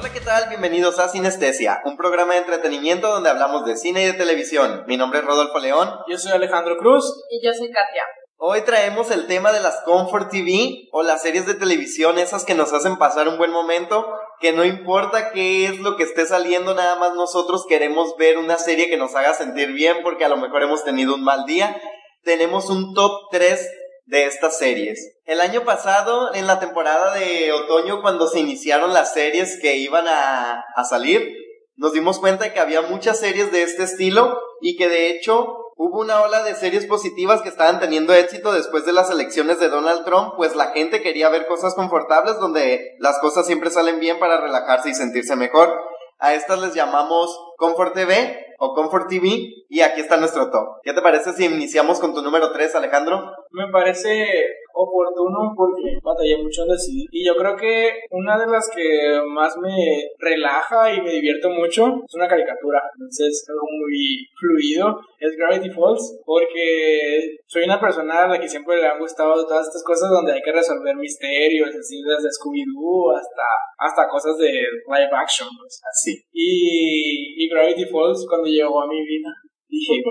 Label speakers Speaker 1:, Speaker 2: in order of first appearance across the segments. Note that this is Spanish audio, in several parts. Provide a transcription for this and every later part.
Speaker 1: Hola, ¿qué tal? Bienvenidos a Sinestesia, un programa de entretenimiento donde hablamos de cine y de televisión. Mi nombre es Rodolfo León.
Speaker 2: Yo soy Alejandro Cruz.
Speaker 3: Y yo soy Katia.
Speaker 1: Hoy traemos el tema de las Comfort TV o las series de televisión, esas que nos hacen pasar un buen momento, que no importa qué es lo que esté saliendo, nada más nosotros queremos ver una serie que nos haga sentir bien porque a lo mejor hemos tenido un mal día. Tenemos un top 3 de estas series. El año pasado, en la temporada de otoño, cuando se iniciaron las series que iban a, a salir, nos dimos cuenta de que había muchas series de este estilo y que de hecho hubo una ola de series positivas que estaban teniendo éxito después de las elecciones de Donald Trump, pues la gente quería ver cosas confortables donde las cosas siempre salen bien para relajarse y sentirse mejor. A estas les llamamos Comfort TV o Comfort TV y aquí está nuestro top. ¿Qué te parece si iniciamos con tu número 3, Alejandro?
Speaker 2: Me parece oportuno porque batallé mucho en decidir. Y yo creo que una de las que más me relaja y me divierto mucho es una caricatura. Entonces, algo muy fluido es Gravity Falls porque soy una persona a la que siempre le han gustado todas estas cosas donde hay que resolver misterios, así desde Scooby-Doo hasta, hasta cosas de live action, pues así. Y, y Gravity Falls cuando llegó a mi vida dije,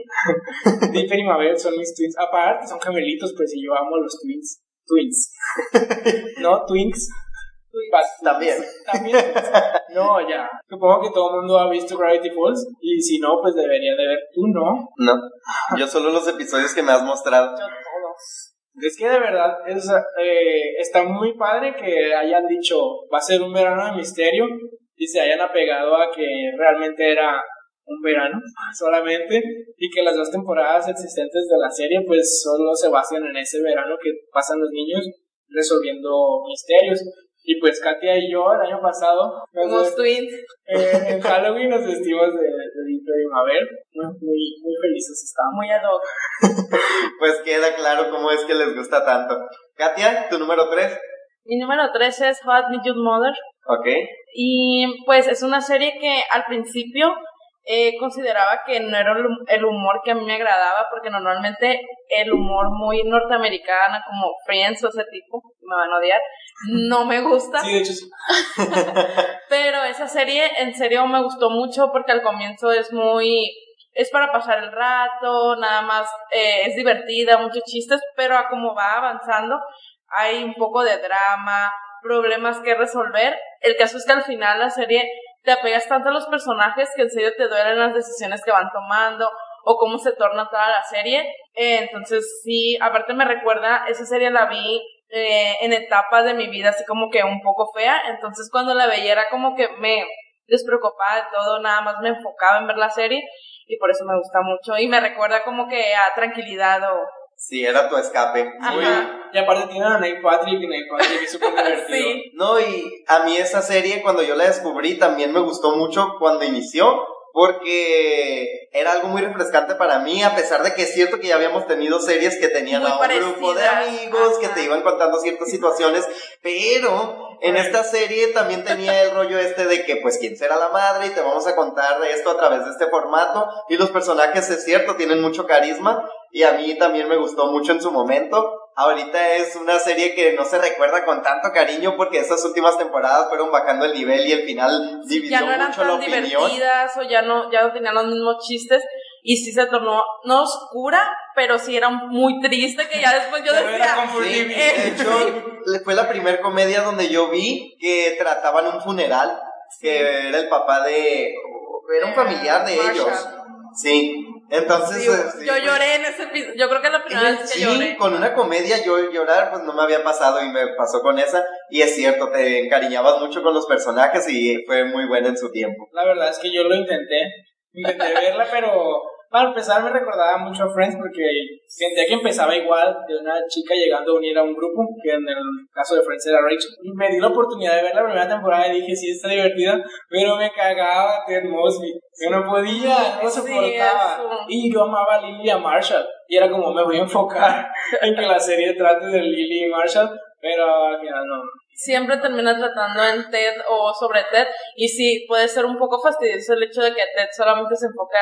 Speaker 2: Dipper y Mabel son mis twins. Aparte, son gemelitos, pues, y yo amo los twins. Twins. ¿No? Twins.
Speaker 1: También.
Speaker 2: También. No, ya. Supongo que todo el mundo ha visto Gravity Falls. Y si no, pues debería de ver. Tú no.
Speaker 1: No. Yo solo los episodios que me has mostrado.
Speaker 3: Yo todos.
Speaker 2: Es que de verdad es, eh, está muy padre que hayan dicho va a ser un verano de misterio y se hayan apegado a que realmente era un verano solamente y que las dos temporadas existentes de la serie pues solo se basan en ese verano que pasan los niños resolviendo misterios y pues Katia y yo el año pasado
Speaker 3: Somos twins.
Speaker 2: eh, en Halloween nos vestimos de, de Mabel muy, muy felices estábamos
Speaker 3: Muy ad hoc.
Speaker 1: Pues queda claro cómo es que les gusta tanto. Katia, tu número 3.
Speaker 3: Mi número 3 es How I Met Your Mother.
Speaker 1: Ok.
Speaker 3: Y pues es una serie que al principio eh, consideraba que no era el hum- el humor que a mí me agradaba, porque normalmente el humor muy norteamericano, como Friends o ese tipo, me van a odiar, no me gusta.
Speaker 2: sí de hecho sí
Speaker 3: Pero esa serie en serio me gustó mucho porque al comienzo es muy... Es para pasar el rato, nada más eh, es divertida, muchos chistes, pero a como va avanzando hay un poco de drama, problemas que resolver. El caso es que al final la serie te apegas tanto a los personajes que en serio te duelen las decisiones que van tomando o cómo se torna toda la serie. Eh, entonces sí, aparte me recuerda, esa serie la vi eh, en etapas de mi vida así como que un poco fea, entonces cuando la veía era como que me despreocupaba de todo, nada más me enfocaba en ver la serie y por eso me gusta mucho y me recuerda como que a tranquilidad o...
Speaker 1: Sí, era tu escape.
Speaker 3: Ajá.
Speaker 2: y aparte tienen a Nate Patrick y Nate Patrick es súper divertido
Speaker 3: Sí.
Speaker 1: No, y a mí esa serie cuando yo la descubrí también me gustó mucho cuando inició, porque era algo muy refrescante para mí, a pesar de que es cierto que ya habíamos tenido series que tenían
Speaker 3: Muy
Speaker 1: a un grupo de amigos que te iban contando ciertas situaciones, pero en esta serie también tenía el rollo este de que pues quién será la madre y te vamos a contar esto a través de este formato. Y los personajes es cierto, tienen mucho carisma y a mí también me gustó mucho en su momento. Ahorita es una serie que no se recuerda con tanto cariño porque esas últimas temporadas fueron bajando el nivel y el final dividió
Speaker 3: ya no eran
Speaker 1: mucho la opinión.
Speaker 3: divertidas o ya no, ya no tenían los mismos chistes y sí se tornó, no oscura, pero sí era muy triste que ya después yo
Speaker 2: era
Speaker 3: decía,
Speaker 1: Sí, de hecho, fue la primer comedia donde yo vi que trataban un funeral, que era el papá de... Era un familiar de
Speaker 3: Marshall.
Speaker 1: ellos. Sí, entonces...
Speaker 3: Sí,
Speaker 1: eh, sí,
Speaker 3: yo
Speaker 1: pues,
Speaker 3: lloré en ese episodio, yo creo que es la primera vez que lloré.
Speaker 1: con una comedia yo llorar pues no me había pasado y me pasó con esa y es cierto, te encariñabas mucho con los personajes y fue muy buena en su tiempo.
Speaker 2: La verdad es que yo lo intenté. Intenté verla, pero Para empezar, me recordaba mucho a Friends porque sentía que empezaba igual de una chica llegando a unir a un grupo, que en el caso de Friends era Rachel. Y me di la oportunidad de ver la primera temporada y dije, sí, está divertida, pero me cagaba Ted Mosby. Yo no podía, no soportaba. y yo amaba a Lily y a Marshall. Y era como, me voy a enfocar en que la serie trate de Lily y Marshall, pero al final no
Speaker 3: siempre termina tratando en TED o sobre TED y sí puede ser un poco fastidioso el hecho de que TED solamente se enfoca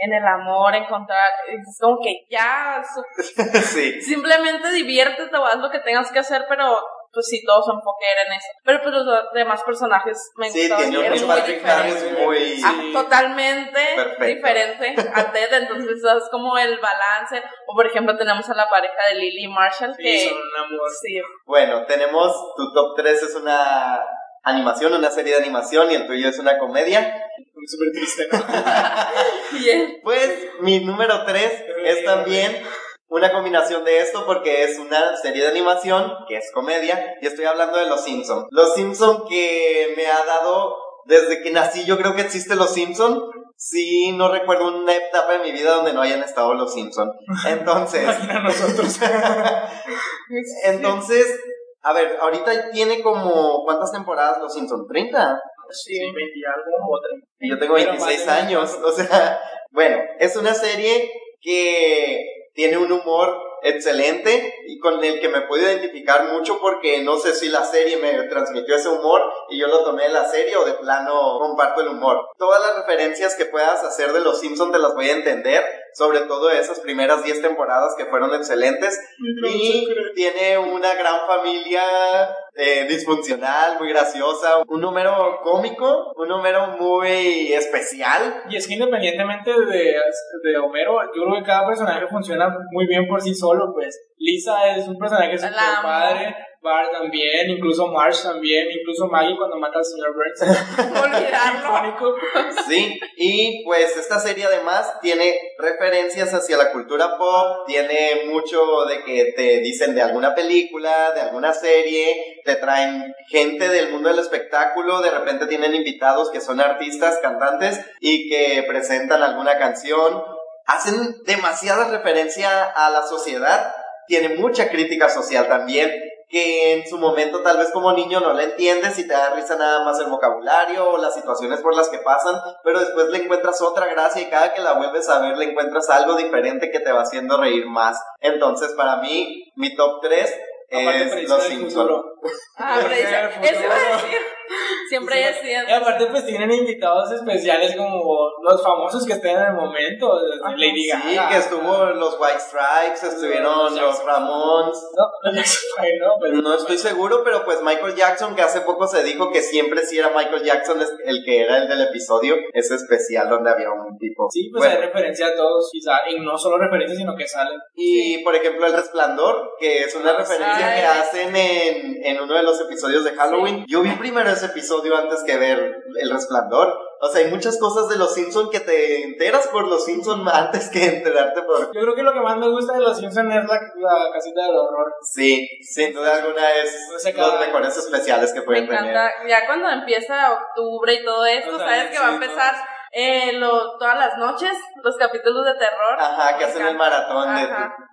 Speaker 3: en el amor, encontrar, es como que ya sí. simplemente diviértete o haz lo que tengas que hacer, pero pues sí, todos se enfocan en eso. Pero pues los demás personajes me
Speaker 1: sí,
Speaker 3: gustan.
Speaker 1: Tiene un muy diferente. Muy...
Speaker 3: Ah, totalmente diferente a Ted, entonces es como el balance. O por ejemplo tenemos a la pareja de Lily y Marshall
Speaker 2: sí,
Speaker 3: que...
Speaker 2: son un amor.
Speaker 3: Sí.
Speaker 1: Bueno, tenemos tu top 3 es una animación, una serie de animación y el tuyo es una comedia.
Speaker 2: Súper triste, ¿no?
Speaker 3: Bien.
Speaker 1: Pues mi número 3 es también una combinación de esto porque es una serie de animación que es comedia y estoy hablando de Los Simpson. Los Simpson que me ha dado desde que nací, yo creo que existe Los Simpson. Sí, no recuerdo una etapa de mi vida donde no hayan estado Los Simpson. Entonces,
Speaker 2: nosotros.
Speaker 1: entonces, a ver, ahorita tiene como ¿cuántas temporadas Los Simpson? ¿30?
Speaker 2: Sí, 20 y algo o 30.
Speaker 1: Y yo tengo 26 años, o sea, bueno, es una serie que tiene un humor excelente y con el que me puedo identificar mucho porque no sé si la serie me transmitió ese humor y yo lo tomé de la serie o de plano comparto el humor. Todas las referencias que puedas hacer de Los Simpsons te las voy a entender, sobre todo esas primeras 10 temporadas que fueron excelentes. Y tiene una gran familia eh, disfuncional, muy graciosa, un número cómico, un número muy especial.
Speaker 2: Y es que independientemente de, de Homero, yo creo que cada personaje funciona muy bien por sí solo, pues Lisa es un personaje super padre, Bart también, incluso Marsh también, incluso Maggie cuando mata al señor Burns.
Speaker 3: Olvidarlo.
Speaker 1: sí, y pues esta serie además tiene referencias hacia la cultura pop, tiene mucho de que te dicen de alguna película, de alguna serie, te traen gente del mundo del espectáculo, de repente tienen invitados que son artistas, cantantes y que presentan alguna canción. Hacen demasiada referencia a la sociedad, tiene mucha crítica social también que en su momento tal vez como niño no la entiendes y te da risa nada más el vocabulario o las situaciones por las que pasan, pero después le encuentras otra gracia y cada que la vuelves a ver le encuentras algo diferente que te va haciendo reír más. Entonces para mí mi top 3 es Los Simpsons.
Speaker 3: Ah, eso iba a decir. Siempre es
Speaker 2: Y aparte, pues tienen invitados especiales como los famosos que estén en el momento. Lady Gaga.
Speaker 1: Sí, que estuvo los White Stripes, estuvieron los Ramones.
Speaker 2: No, no, pues,
Speaker 1: no estoy seguro, pero pues Michael Jackson, que hace poco se dijo que siempre sí era Michael Jackson el que era el del episodio, ese especial donde había un tipo.
Speaker 2: Sí, pues hay referencia a todos, quizá, y no solo referencias, sino que salen.
Speaker 1: Y por ejemplo, El Resplandor, que es una ah, referencia que hacen en, en uno de los episodios de Halloween. Yo vi primero ese episodio antes que ver El Resplandor. O sea, hay muchas cosas de Los Simpsons que te enteras por Los Simpsons antes que enterarte por...
Speaker 2: Yo creo que lo que más me gusta de Los Simpsons es la, la casita del horror.
Speaker 1: Sí, sin duda alguna es los mejores especiales que pueden
Speaker 3: me encanta. Ya cuando empieza octubre y todo esto, sabes que va a empezar eh, lo, todas las noches, los capítulos de terror.
Speaker 1: Ajá, que hacen el maratón de,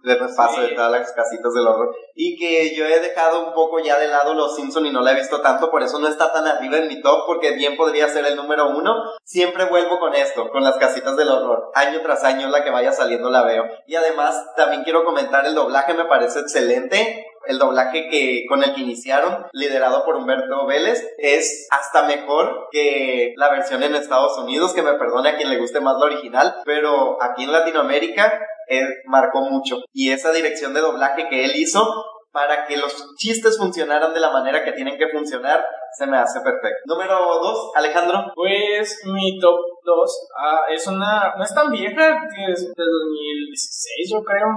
Speaker 1: de, repaso de todas las casitas del horror. Y que yo he dejado un poco ya de lado Los Simpson y no la he visto tanto, por eso no está tan arriba en mi top, porque bien podría ser el número uno. Siempre vuelvo con esto, con las casitas del horror. Año tras año la que vaya saliendo la veo. Y además también quiero comentar el doblaje, me parece excelente el doblaje que con el que iniciaron, liderado por Humberto Vélez, es hasta mejor que la versión en Estados Unidos, que me perdone a quien le guste más la original, pero aquí en Latinoamérica él marcó mucho. Y esa dirección de doblaje que él hizo para que los chistes funcionaran de la manera que tienen que funcionar, se me hace perfecto. Número 2, Alejandro.
Speaker 2: Pues mi top 2 ah, es una, no es tan vieja, es de 2016 yo creo.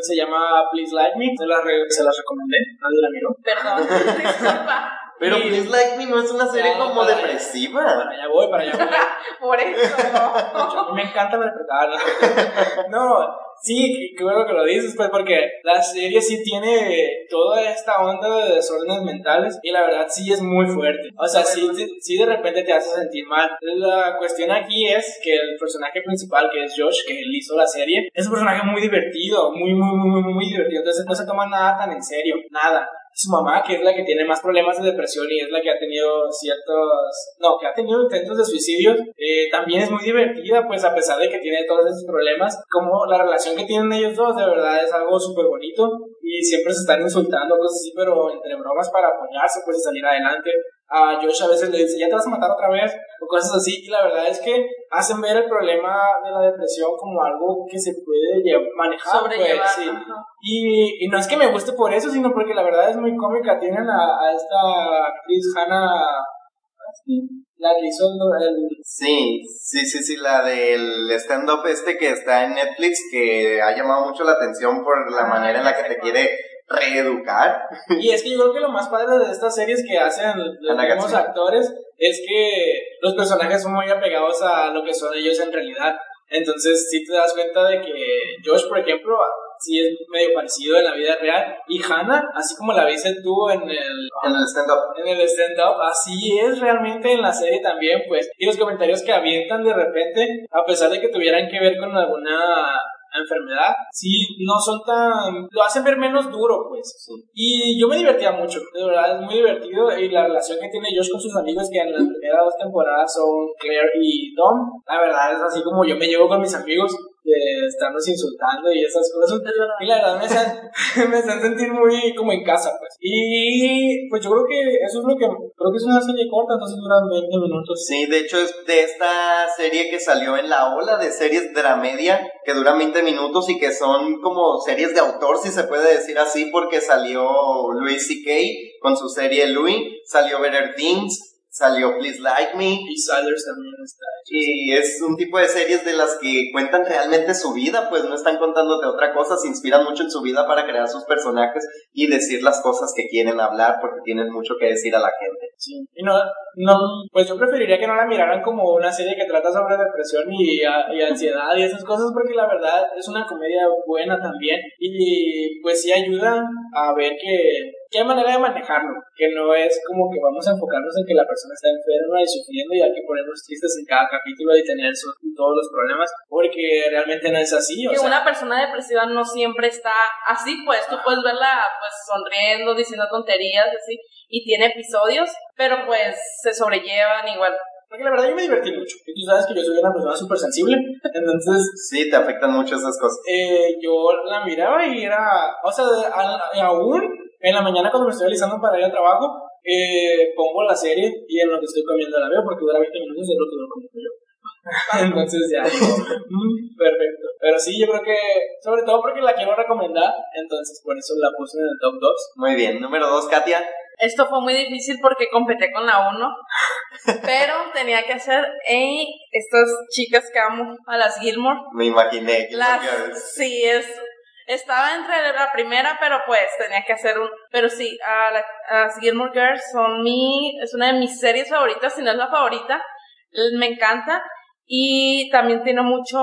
Speaker 2: Se llama Please Like Me, se la, se la recomendé, nadie la miró.
Speaker 3: Perdón, disculpa.
Speaker 1: Pero
Speaker 2: Y-
Speaker 1: Please Like Me no es una serie
Speaker 2: Ya,
Speaker 1: como
Speaker 2: allá.
Speaker 1: depresiva.
Speaker 2: Para allá voy, para allá voy.
Speaker 3: Por eso, ¿no?
Speaker 2: Me encanta interpretar. ¿no? No, sí, qué bueno que lo dices, pues, porque la serie sí tiene toda esta onda de desórdenes mentales y la verdad sí es muy fuerte. O sea, sí, sí de repente te hace sentir mal. La cuestión aquí es que el personaje principal, que es Josh, que él hizo la serie, es un personaje muy divertido, muy, muy, muy, muy, muy divertido. Entonces no se toma nada tan en serio, nada su mamá, que es la que tiene más problemas de depresión y es la que ha tenido ciertos, no, que ha tenido intentos de suicidio, eh, también es muy divertida, pues a pesar de que tiene todos esos problemas, como la relación que tienen ellos dos, de verdad es algo súper bonito y siempre se están insultando, cosas así, pero entre bromas para apoyarse, pues y salir adelante. A Josh a veces le dice, ya te vas a matar otra vez, o cosas así, y la verdad es que hacen ver el problema de la depresión como algo que se puede manejar,
Speaker 3: Sobrellevar.
Speaker 2: pues, sí. Y, y no es que me guste por eso, sino porque la verdad es muy cómica. Tienen a, a esta actriz Hannah, la que hizo el, el-
Speaker 1: Sí, sí, sí, sí, la del stand-up este que está en Netflix, que ha llamado mucho la atención por la
Speaker 3: Ah,
Speaker 1: manera en la que te quiere reeducar.
Speaker 2: Y es que yo creo que lo más padre de estas series que hacen los mismos actores es que los personajes son muy apegados a lo que son ellos en realidad. Entonces, sí te das cuenta de que Josh, por ejemplo, sí es medio parecido en la vida real. Y Hannah, así como la viste tú en el,
Speaker 1: En el stand-up.
Speaker 2: en el stand-up, así es realmente en la serie también, pues. Y los comentarios que avientan de repente, a pesar de que tuvieran que ver con alguna enfermedad, sí, no son tan... lo hacen ver menos duro, pues. Y yo me divertía mucho, de verdad, es muy divertido. Y la relación que tiene Josh con sus amigos, que en las primeras dos temporadas son Claire y Tom, la verdad es así como yo me llevo con mis amigos, de estarnos insultando y esas cosas. Y la verdad me hacen, me hacen sentir muy como en casa, pues. Y pues yo creo que eso es lo que, creo que es una serie corta, entonces duran 20 minutos.
Speaker 1: Sí, de hecho es de esta serie que salió en la ola de series dramedia que duran 20 minutos y que son como series de autor, si se puede decir así, porque salió Louis C.K. con su serie Louis, salió Better Things, salió Please Like Me,
Speaker 2: Y Siders también está.
Speaker 1: Y es un tipo de series de las que cuentan realmente su vida, pues no están contándote otra cosa, se inspiran mucho en su vida para crear sus personajes y decir las cosas que quieren hablar porque tienen mucho que decir a la gente.
Speaker 2: Sí. Y no, no, pues yo preferiría que no la miraran como una serie que trata sobre depresión y, y ansiedad y esas cosas porque la verdad es una comedia buena también y pues sí ayuda a ver que, que hay manera de manejarlo, que no es como que vamos a enfocarnos en que la persona está enferma y sufriendo y hay que ponernos tristes en cada capítulo y tener su- todos los problemas porque realmente no es así. O
Speaker 3: que
Speaker 2: sea,
Speaker 3: una persona depresiva no siempre está así, pues tú puedes verla pues sonriendo, diciendo tonterías, así, y tiene episodios, pero pues se sobrellevan igual.
Speaker 2: porque la verdad yo me divertí mucho y tú sabes que yo soy una persona súper sensible, entonces
Speaker 1: Sí, te afectan mucho esas cosas.
Speaker 2: eh, yo la miraba y era, o sea, al- aún en la mañana cuando me estoy alisando para ir al trabajo, eh, pongo la serie y en lo que estoy comiendo la veo porque dura 20 minutos y es lo que duro comiendo yo. Entonces ya, digo, "Mm, perfecto. Pero sí, yo creo que, sobre todo porque la quiero recomendar, entonces por eso la puse en el top 2.
Speaker 1: Muy bien, número dos, Katia.
Speaker 3: Esto fue muy difícil porque competí con la 1, pero tenía que hacer eh, estas chicas que amo, a las Gilmore.
Speaker 1: Me imaginé. Gilmore
Speaker 3: Las,
Speaker 1: Girls.
Speaker 3: sí, es. Estaba entre la primera, pero pues tenía que hacer un. Pero sí, a la- a Gilmore Girls son mi. Es una de mis series favoritas, si no es la favorita. Me encanta. Y también tiene mucho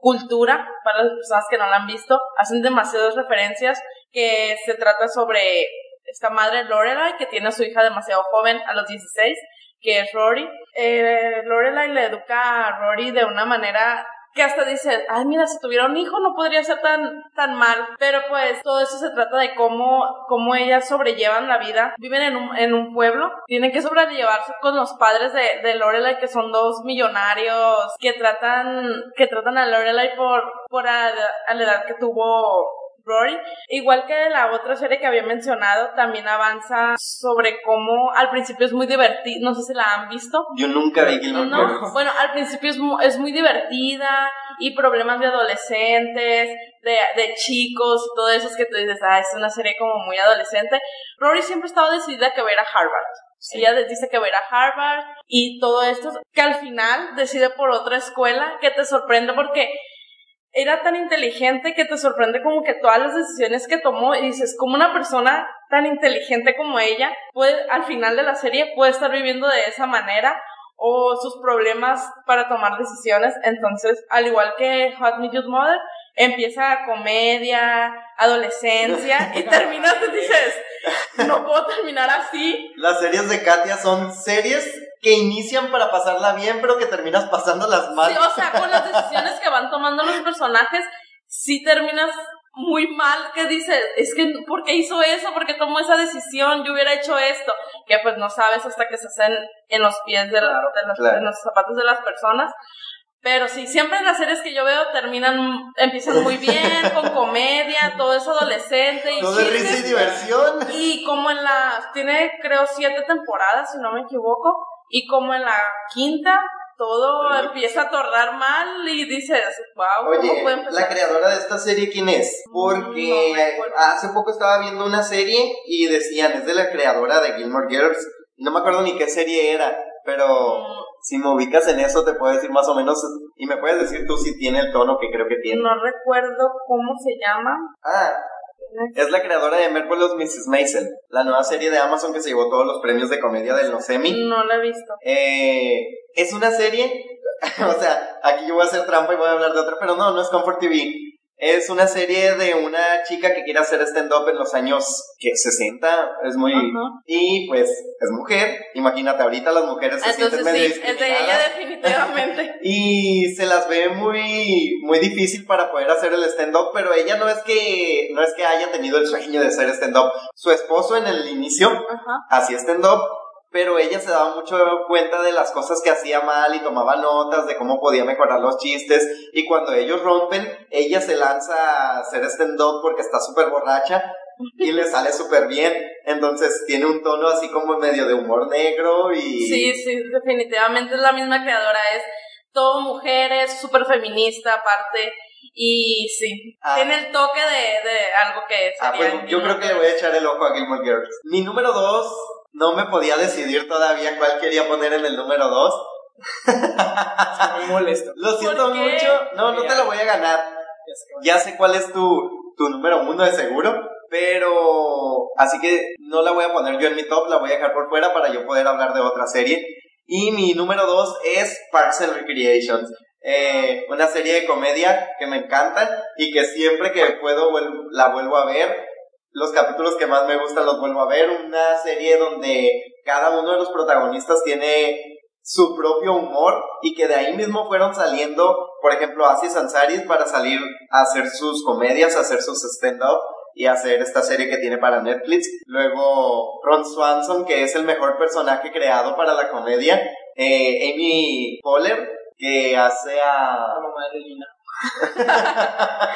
Speaker 3: cultura para las personas que no la han visto. Hacen demasiadas referencias que se trata sobre esta madre Lorelai que tiene a su hija demasiado joven, a los 16, que es Rory. Eh, Lorelai le educa a Rory de una manera que hasta dice, ay, mira, si tuviera un hijo no podría ser tan, tan mal. Pero pues todo eso se trata de cómo, cómo ellas sobrellevan la vida. Viven en un, en un pueblo, tienen que sobrellevarse con los padres de, de Lorelai, que son dos millonarios, que tratan, que tratan a Lorelai por, por a, a la edad que tuvo Rory. Igual que la otra serie que había mencionado, también avanza sobre cómo al principio es muy divertido, no sé si la han visto.
Speaker 1: Yo nunca vi Gilmore
Speaker 3: No,
Speaker 1: Girls.
Speaker 3: bueno, al principio es, mu- es muy divertida y problemas de adolescentes, de, de chicos, todo eso es que tú dices, ah, es una serie como muy adolescente. Rory siempre ha estado decidida a que va a ir a Harvard. Ella les dice que va a ir a Harvard y todo esto, que al final decide por otra escuela, que te sorprende porque era tan inteligente que te sorprende como que todas las decisiones que tomó y dices, como una persona tan inteligente como ella puede, al final de la serie puede estar viviendo de esa manera o sus problemas para tomar decisiones. Entonces, al igual que Hot Me Your Mother, empieza comedia, adolescencia y terminas y dices, no puedo terminar así.
Speaker 1: Las series de Katia son series que inician para pasarla bien, pero que terminas pasándolas mal.
Speaker 3: Sí, o sea, con las decisiones que van tomando los personajes, sí terminas muy mal que dices, es que, ¿por qué hizo eso? ¿Por qué tomó esa decisión? Yo hubiera hecho esto. Que pues no sabes hasta que se hacen en los pies de, de los zapatos de las personas. Pero sí, siempre las series que yo veo terminan, empiezan muy bien, con comedia, todo es adolescente. Y
Speaker 1: todo es risa y diversión.
Speaker 3: Y como en la, tiene creo siete temporadas, si no me equivoco, y como en la quinta, todo empieza a tornar mal y dices, wow,
Speaker 1: Oye, la creadora de esta serie, ¿quién es? Porque hace poco estaba viendo una serie y decían, es de la creadora de Gilmore Girls. No me acuerdo ni qué serie era, pero mm. Si me ubicas en eso te puedo decir más o menos, y me puedes decir tú si tiene el tono que creo que tiene.
Speaker 3: No recuerdo cómo se llama.
Speaker 1: Ah, es la creadora de Merculos Mrs. Maisel, la nueva serie de Amazon que se llevó todos los premios de comedia del los
Speaker 3: No la he visto.
Speaker 1: Eh, es una serie, o sea, aquí yo voy a hacer trampa y voy a hablar de otra, pero no, no es Comfort TV. Es una serie de una chica que quiere hacer stand-up en los años que 60, es muy... Y pues es mujer, imagínate, ahorita las mujeres se sienten medio
Speaker 3: sí, es de ella definitivamente.
Speaker 1: y se las ve muy, muy difícil para poder hacer el stand-up, pero ella no es que, no es que haya tenido el sueño de hacer stand-up. Su esposo en el inicio hacía stand-up pero ella se daba mucho cuenta de las cosas que hacía mal y tomaba notas de cómo podía mejorar los chistes y cuando ellos rompen, ella se lanza a hacer stand-up porque está súper borracha y le sale súper bien, entonces tiene un tono así como medio de humor negro y...
Speaker 3: Sí, sí, definitivamente es la misma creadora, es todo mujeres, súper feminista aparte. Y sí, ah. tiene el toque de, de algo que
Speaker 1: ah, pues yo creo que le voy a echar el ojo a Gilmore Girls. Mi número dos no me podía decidir todavía cuál quería poner en el número 2.
Speaker 2: muy molesto.
Speaker 1: Lo siento mucho. No, no te lo voy a ganar. Ya sé cuál es tu, tu número uno de seguro. Pero así que no la voy a poner yo en mi top, la voy a dejar por fuera para yo poder hablar de otra serie. Y mi número dos es Parks and Recreations. Eh, una serie de comedia que me encanta y que siempre que puedo la vuelvo a ver los capítulos que más me gustan los vuelvo a ver. Una serie donde cada uno de los protagonistas tiene su propio humor y que de ahí mismo fueron saliendo, por ejemplo, Asis Ansari para salir a hacer sus comedias, a hacer sus stand-up y hacer esta serie que tiene para Netflix. Luego Ron Swanson, que es el mejor personaje creado para la comedia. Eh, Amy Poehler, que hace a...
Speaker 2: La mamá de Lina.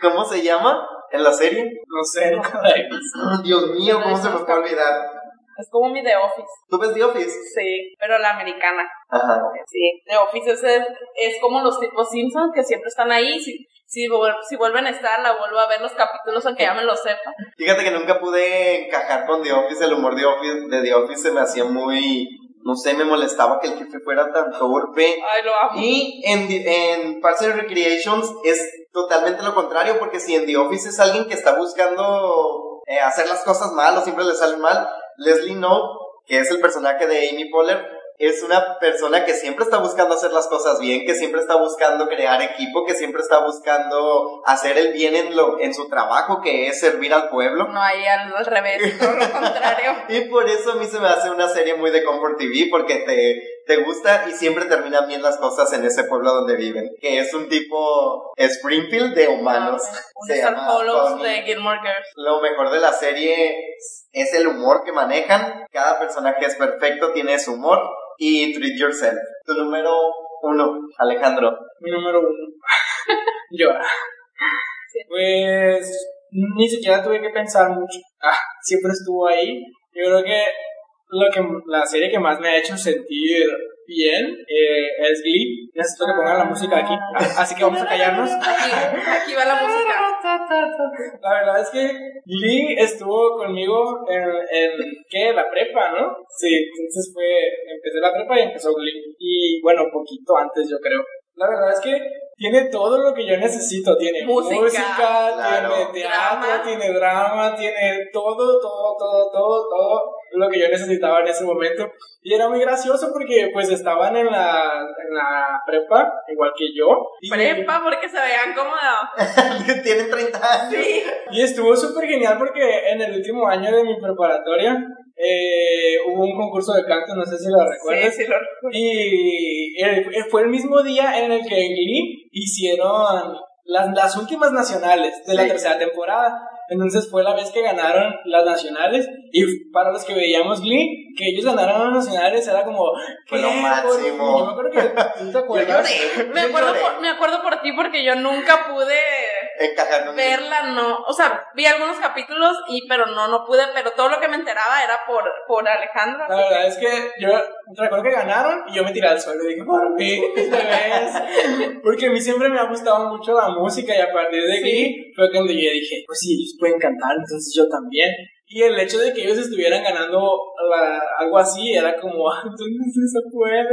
Speaker 1: ¿Cómo se llama? en la serie?
Speaker 2: No sé, nunca la he visto.
Speaker 1: Dios mío, ¿cómo se me puede olvidar?
Speaker 3: Es como mi The Office.
Speaker 1: ¿Tú ves The Office?
Speaker 3: Sí, pero la americana.
Speaker 1: Ajá.
Speaker 3: Sí, The Office es, es como los tipos Simpsons que siempre están ahí. Si, si, si vuelven a estar, la vuelvo a ver los capítulos aunque ya me lo sepa.
Speaker 1: Fíjate que nunca pude encajar con The Office. El humor de, Office, de The Office se me hacía muy no sé, me molestaba que el jefe fuera tan torpe.
Speaker 3: Ay, lo amo.
Speaker 1: Y en, en Parks and Recreations es totalmente lo contrario, porque si en The Office es alguien que está buscando eh, hacer las cosas mal o siempre le salen mal, Leslie No, que es el personaje de Amy Poehler, es una persona que siempre está buscando hacer las cosas bien, que siempre está buscando crear equipo, que siempre está buscando hacer el bien en, lo, en su trabajo, que es servir al pueblo.
Speaker 3: No, hay algo al revés, todo lo contrario.
Speaker 1: y por eso a mí se me hace una serie muy de Comfort TV, porque te, te gusta y siempre terminan bien las cosas en ese pueblo donde viven, que es un tipo Springfield de humanos.
Speaker 3: Ah, se llama de Gilmore Girls.
Speaker 1: Lo mejor de la serie es el humor que manejan. Cada personaje es perfecto, tiene su humor y Treat Yourself. Tu número uno, Alejandro.
Speaker 2: Mi número uno. Yo. Pues ni siquiera tuve que pensar mucho. Ah, siempre estuvo ahí. Yo creo que lo que la serie que más me ha hecho sentir bien eh, es Glee. Necesito que pongan la música aquí. Así que vamos a callarnos.
Speaker 3: Aquí, va la música.
Speaker 2: La verdad es que Glee estuvo conmigo en, en ¿qué? La prepa, ¿no? Sí, entonces fue, empecé la prepa y empezó Glee. Y bueno, poquito antes yo creo. La verdad es que tiene todo lo que yo necesito. Tiene música, tiene teatro, tiene drama, tiene todo, todo, todo, todo, todo lo que yo necesitaba en ese momento. Y era muy gracioso porque pues estaban en la, en la prepa, igual que yo.
Speaker 3: prepa porque se veían cómodos.
Speaker 1: Tienen 30 años.
Speaker 2: Sí. Y estuvo súper genial porque en el último año de mi preparatoria eh, hubo un concurso de canto, no sé si lo recuerdas.
Speaker 3: Sí, sí lo recuerdo.
Speaker 2: Y fue el mismo día en el que Glee hicieron las, las últimas nacionales de la tercera temporada. Entonces fue la vez que ganaron las nacionales y para los que veíamos Glee, que ellos ganaron las nacionales era como...
Speaker 1: Fue lo máximo.
Speaker 2: Yo me acuerdo que... ¿Tú te acuerdas?
Speaker 3: me, acuerdo por, me acuerdo por ti porque yo nunca pude verla, no. O sea, vi algunos capítulos y pero no, no pude, pero todo lo que me enteraba era por, por Alejandro.
Speaker 2: La verdad es que yo recuerdo que ganaron y yo me tiré al suelo y dije, ¿por qué? ves? Porque a mí siempre me ha gustado mucho la música y a partir de aquí fue cuando yo dije, pues sí, ellos pueden cantar, entonces yo también. Y el hecho de que ellos estuvieran ganando algo así era como, entonces se puede.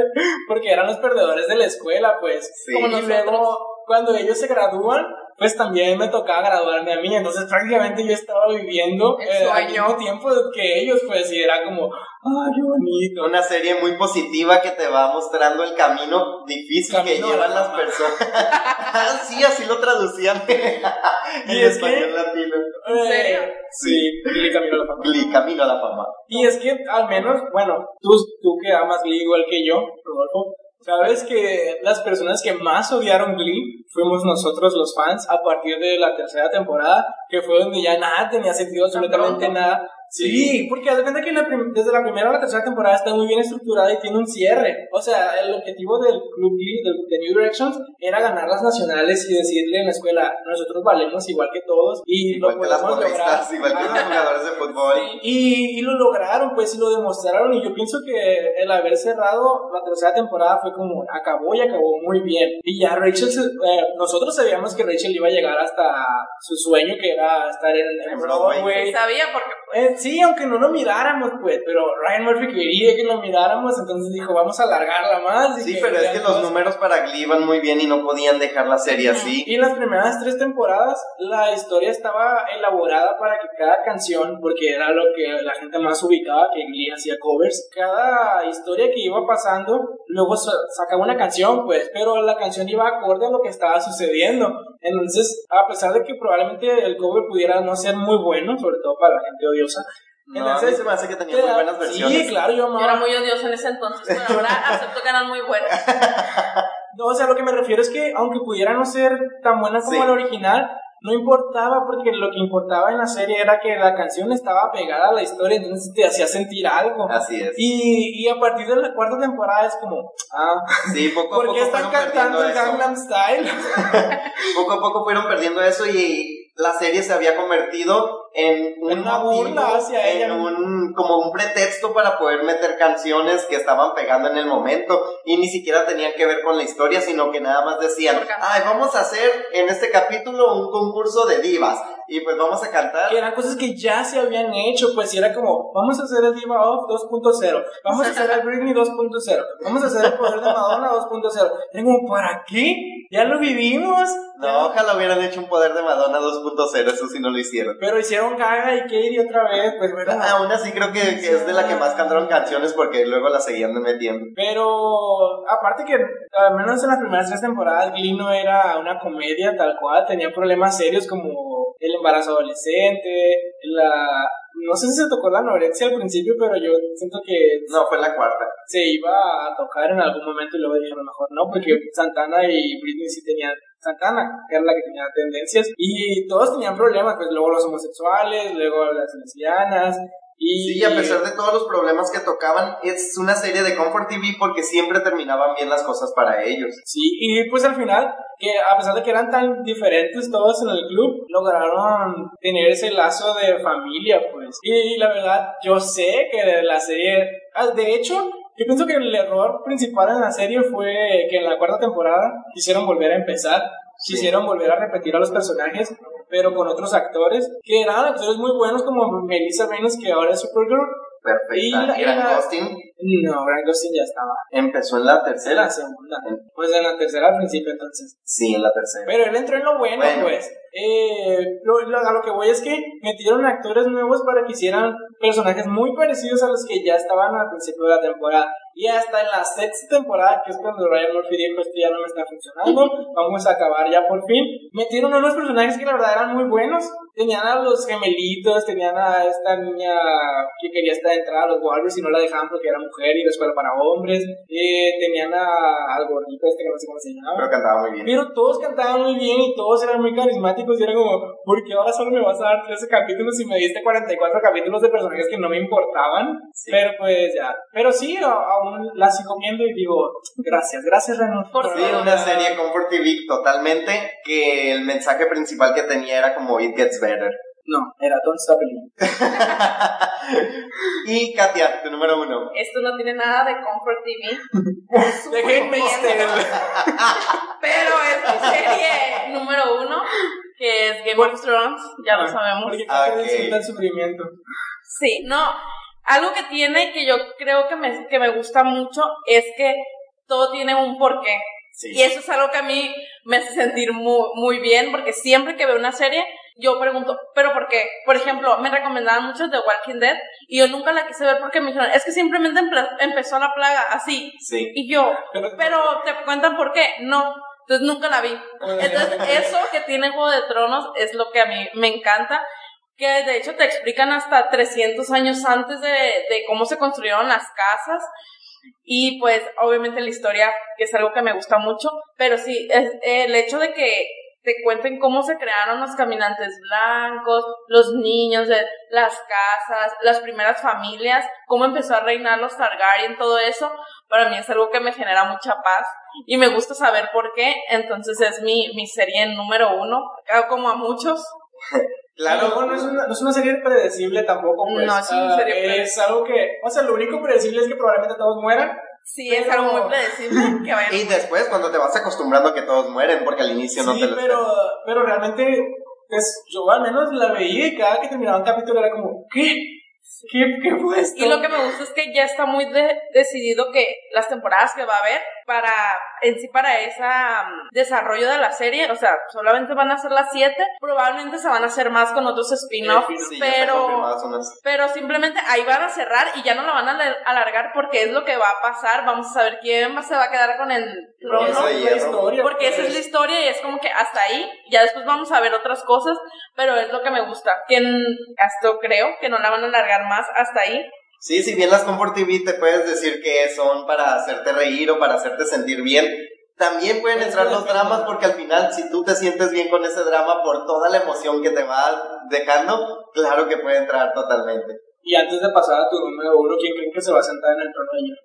Speaker 2: Porque eran los perdedores de la escuela, pues.
Speaker 3: Como
Speaker 2: y luego, cuando ellos se gradúan, pues también me tocaba graduarme a mí, entonces prácticamente yo estaba viviendo eh, al mismo tiempo que ellos, pues, y era como, ¡ay, qué bonito!
Speaker 1: Una serie muy positiva que te va mostrando el camino difícil que llevan las personas. Sí, así lo traducían en español latino.
Speaker 3: ¿En serio?
Speaker 2: Sí, Glee Camino a la Fama.
Speaker 1: Glee Camino a la Fama.
Speaker 2: Y es que, al menos, bueno, tú, tú que amas Glee igual que yo, Rodolfo, Sabes que las personas que más odiaron Glee fuimos nosotros los fans a partir de la tercera temporada, que fue donde ya nada tenía sentido, absolutamente nada. Sí, porque haz de cuenta que desde la primera a la tercera temporada está muy bien estructurada y tiene un cierre. O sea, el objetivo del Club de, New Directions, era ganar las nacionales y decirle en la escuela, nosotros valemos igual que todos y lo
Speaker 1: podemos lograr. Igual que los jugadores de fútbol.
Speaker 2: Y, y, lo lograron, pues, y lo demostraron. Y yo pienso que el haber cerrado la tercera temporada fue como, acabó y acabó muy bien. Y ya Rachel, eh, nosotros sabíamos que Rachel iba a llegar hasta su sueño, que era estar en, en Broadway.
Speaker 3: sabía porque...
Speaker 2: Pues, eh, sí, aunque no lo miráramos, pues, pero Ryan Murphy quería que lo miráramos, entonces dijo, vamos a alargarla más.
Speaker 1: sí, pero es que los números para Glee iban muy bien y no podían dejar la serie así.
Speaker 2: Y en las primeras tres temporadas, la historia estaba elaborada para que cada canción, porque era lo que la gente más ubicaba, que Glee hacía covers, cada historia que iba pasando, luego sacaba una canción, pues, pero la canción iba acorde a lo que estaba sucediendo. Entonces, a pesar de que probablemente el cover pudiera no ser muy bueno, sobre todo para la gente odiosa,
Speaker 1: no, entonces, a mí se me hace que tenía muy buenas versiones.
Speaker 2: Sí, claro, yo
Speaker 3: amaba. Yo era muy odioso en ese entonces, pero ahora acepto que eran muy buenas.
Speaker 2: No, o sea, lo que me refiero es que aunque pudieran no ser tan buenas como el original, no importaba porque lo que importaba en la serie era que la canción estaba pegada a la historia, entonces te hacía sentir algo.
Speaker 1: Así es.
Speaker 2: Y, y a partir de la cuarta temporada es como, ah,
Speaker 1: sí, poco a
Speaker 2: ¿por
Speaker 1: poco
Speaker 2: qué están cantando el Gangnam Style?
Speaker 1: poco a poco fueron perdiendo eso y la serie se había convertido en, un
Speaker 2: una burla hacia
Speaker 1: en un como un pretexto para poder meter canciones que estaban pegando en el momento y ni siquiera tenían que ver con la historia, sino que nada más decían, ay, vamos a hacer en este capítulo un concurso de divas y pues vamos a cantar.
Speaker 2: Que eran cosas que ya se habían hecho, pues y era como, vamos a hacer el Diva Off 2.0, vamos a hacer el Britney 2.0, vamos a hacer el poder de Madonna 2.0. Y como, ¿para qué? Ya lo vivimos.
Speaker 1: No, ojalá hubieran hecho un poder de Madonna 2.0, eso sí no lo hicieron.
Speaker 2: Pero hicieron Gaga y Katie otra vez, pues bueno.
Speaker 1: Aún así creo que, que, es de la que más cantaron canciones porque luego la seguían metiendo.
Speaker 2: Pero, aparte que, al menos en las primeras tres temporadas, Glee no era una comedia tal cual, tenía problemas serios como el embarazo adolescente, la... No sé si se tocó la anorexia al principio, pero yo siento que...
Speaker 1: No, fue la cuarta.
Speaker 2: Se iba a tocar en algún momento y luego dijeron mejor no, porque Santana y Britney sí tenían... Santana, que era la que tenía tendencias, y todos tenían problemas, pues luego los homosexuales, luego las lesbianas, y
Speaker 1: sí, a pesar de todos los problemas que tocaban, es una serie de Comfort TV porque siempre terminaban bien las cosas para ellos.
Speaker 2: Sí, y pues al final, que a pesar de que eran tan diferentes todos en el club, lograron tener ese lazo de familia, pues. Y, la verdad, yo sé que la serie, ah, de hecho, yo pienso que el error principal en la serie fue que en la cuarta temporada quisieron volver a empezar, quisieron volver a repetir a los personajes pero con otros actores que eran actores muy buenos como Melissa Venus que ahora es Supergirl
Speaker 1: Perfecta.
Speaker 2: Y la-
Speaker 1: ¿Y
Speaker 2: y
Speaker 1: Grant
Speaker 2: la-
Speaker 1: Gustin?
Speaker 2: No, Grant Gustin ya estaba.
Speaker 1: Empezó en la
Speaker 2: En
Speaker 1: tercera.
Speaker 2: la segunda. Pues en la tercera al principio, entonces.
Speaker 1: Sí, en la tercera.
Speaker 2: Pero él entró en lo bueno,
Speaker 1: Bueno.
Speaker 2: pues. Eh, lo- lo- a lo que voy es que metieron actores nuevos para que hicieran personajes muy parecidos a los que ya estaban al principio de la temporada. Y hasta en la sexta temporada, que es cuando Ryan Murphy dijo esto ya no me está funcionando, vamos a acabar ya por fin. Metieron unos personajes que la verdad eran muy buenos. Tenían a los gemelitos, tenían a esta niña que quería estar entrar a los Wolves y no la dejaban porque era mujer y la escuela para hombres. Eh, tenían a, al gordito este que no sé cómo se llama.
Speaker 1: Pero cantaba muy bien.
Speaker 2: Pero todos cantaban muy bien y todos eran muy carismáticos y era como, ¿por qué ahora solo me vas a dar 13 capítulos y me diste 44 capítulos de personajes que no me importaban?
Speaker 1: Sí.
Speaker 2: Pero pues ya. Pero sí, aún la sigo viendo y digo, gracias, gracias Renan.
Speaker 3: Por
Speaker 1: Sí, una serie Comfort TV totalmente que el mensaje principal que tenía era como It Gets Better.
Speaker 2: No, era Don't Stop Believing.
Speaker 1: y Katia, tu número uno.
Speaker 3: Esto no tiene nada de Comfort TV.
Speaker 2: The Handmaid's.
Speaker 3: Pero es mi serie número uno, que es Game of Thrones, ya lo sabemos.
Speaker 2: Porque cada
Speaker 1: Ok.
Speaker 2: vez disfruta el sufrimiento.
Speaker 3: Sí, no. Algo que tiene que yo creo que me, que me gusta mucho es que todo tiene un porqué.
Speaker 1: Sí.
Speaker 3: Y eso es algo que a mí me hace sentir muy, muy bien, porque siempre que veo una serie, yo pregunto, ¿pero por qué? Por ejemplo, me recomendaban mucho The Walking Dead, y yo nunca la quise ver porque me dijeron, es que simplemente empe- empezó la plaga así.
Speaker 1: Sí.
Speaker 3: Y yo,
Speaker 2: Pero-
Speaker 3: pero te cuentan por qué. No. Entonces nunca la vi. Entonces eso que tiene Juego de Tronos es lo que a mí me encanta. Que de hecho te explican hasta 300 años antes de, de cómo se construyeron las casas. Y pues obviamente la historia, que es algo que me gusta mucho. Pero sí, es, el hecho de que te cuenten cómo se crearon los caminantes blancos, los niños de las casas, las primeras familias, cómo empezó a reinar los Targaryen, todo eso, para mí es algo que me genera mucha paz y me gusta saber por qué, entonces es mi, mi serie número uno, como a muchos.
Speaker 1: Claro.
Speaker 2: No es, una, no es una serie predecible tampoco, pues.
Speaker 3: No, es una
Speaker 2: Ah,
Speaker 3: serie
Speaker 2: Es algo que, o sea, lo único predecible es que probablemente todos mueran.
Speaker 3: Sí, es
Speaker 2: Pero-
Speaker 3: algo muy predecible que vayan.
Speaker 1: Y después cuando te vas acostumbrando a que todos mueren, porque al inicio no
Speaker 2: sí,
Speaker 1: te lo
Speaker 2: pero, pero realmente, pues, yo al menos la veía y cada que terminaba un capítulo era como, ¿qué? ¿Qué, qué fue esto?
Speaker 3: Y lo que me gusta es que ya está muy de- decidido que las temporadas que va a haber para en sí para ese desarrollo de la serie, o sea, solamente van a ser las siete, probablemente se van a hacer más con otros spin-off,
Speaker 1: Sí,
Speaker 3: pero pero simplemente ahí van a cerrar y ya no la van a alar- alargar porque es lo que va a pasar, vamos a saber quién va- se va a quedar con el trono.
Speaker 1: Esa
Speaker 2: Esa es la historia.
Speaker 3: Porque esa es la historia y es como que hasta ahí, ya después vamos a ver otras cosas, pero es lo que me gusta, que hasta creo que no la van a alargar más hasta ahí.
Speaker 1: Sí, si bien las Comfort TV te puedes decir que son para hacerte reír o para hacerte sentir bien, también pueden entrar los dramas porque al final si tú te sientes bien con ese drama por toda la emoción que te va dejando, claro que puede entrar totalmente.
Speaker 2: Y antes de pasar a tu número uno, ¿quién creen que se va a sentar en el trono de hierro?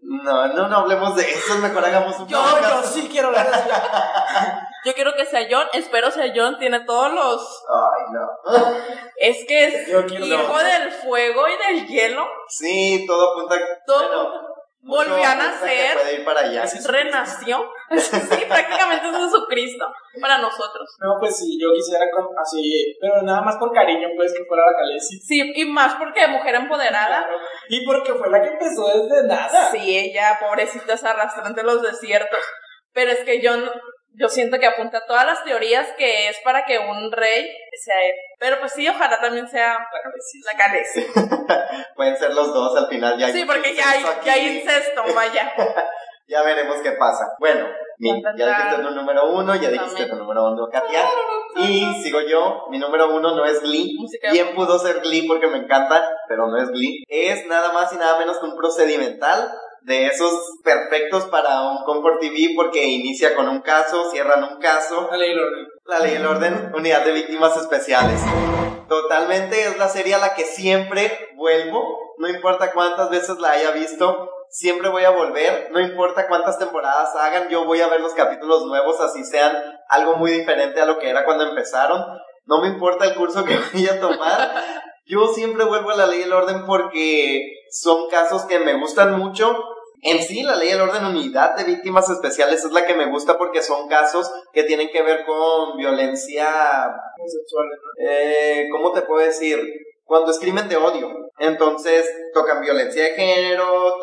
Speaker 1: No, no, no hablemos de eso, mejor hagamos un
Speaker 2: Yo,
Speaker 1: podcast.
Speaker 2: yo sí quiero hablar de eso.
Speaker 3: Yo quiero que sea John, espero sea John, tiene todos los...
Speaker 1: Ay, no.
Speaker 3: Es que es
Speaker 2: Yo quiero
Speaker 3: hijo del fuego y del hielo,
Speaker 1: Sí, todo apunta...
Speaker 3: Todo
Speaker 1: mucho
Speaker 3: volvió a
Speaker 1: apunta que
Speaker 3: nacer.
Speaker 1: puede ir para allá.
Speaker 2: Así es.
Speaker 3: renació. sí, prácticamente es Jesucristo para nosotros.
Speaker 2: No, pues sí, yo quisiera con- así, pero nada más por cariño, pues, que fuera la Khaleesi.
Speaker 3: Sí, y más porque mujer empoderada.
Speaker 2: Claro. Y porque fue la que empezó desde nada.
Speaker 3: Sí, ella, pobrecita, se arrastró entre los desiertos. Pero es que no- yo siento que apunta a todas las teorías que es para que un rey sea él. Pero pues sí, ojalá también sea la Khaleesi.
Speaker 1: Pueden ser los dos al final. Ya hay
Speaker 3: Sí, porque ya hay,
Speaker 1: incesto
Speaker 3: ya hay incesto, vaya.
Speaker 1: Ya veremos qué pasa. Bueno, mi- ya dijiste tu número uno, ya dijiste tu número uno, Katia. Y sigo yo, mi número uno no es Glee.
Speaker 3: Música.
Speaker 1: Bien pudo ser Glee porque me encanta, pero no es Glee. Es nada más y nada menos que un procedimental de esos perfectos para un Comfort TV porque inicia con un caso, cierran un caso,
Speaker 2: Dale, Lorne.
Speaker 1: la ley y el orden, unidad de víctimas especiales. Totalmente es la serie a la que siempre vuelvo, no importa cuántas veces la haya visto, siempre voy a volver, no importa cuántas temporadas hagan, yo voy a ver los capítulos nuevos, así sean algo muy diferente a lo que era cuando empezaron. No me importa el curso que voy a tomar, yo siempre vuelvo a la ley y el orden porque son casos que me gustan mucho. En sí, la ley y el orden unidad de víctimas especiales es la que me gusta porque son casos que tienen que ver con violencia
Speaker 2: Homosexuales, ¿no?
Speaker 1: eh, ¿cómo te puedo decir? Cuando es crimen de odio. Entonces tocan violencia de género,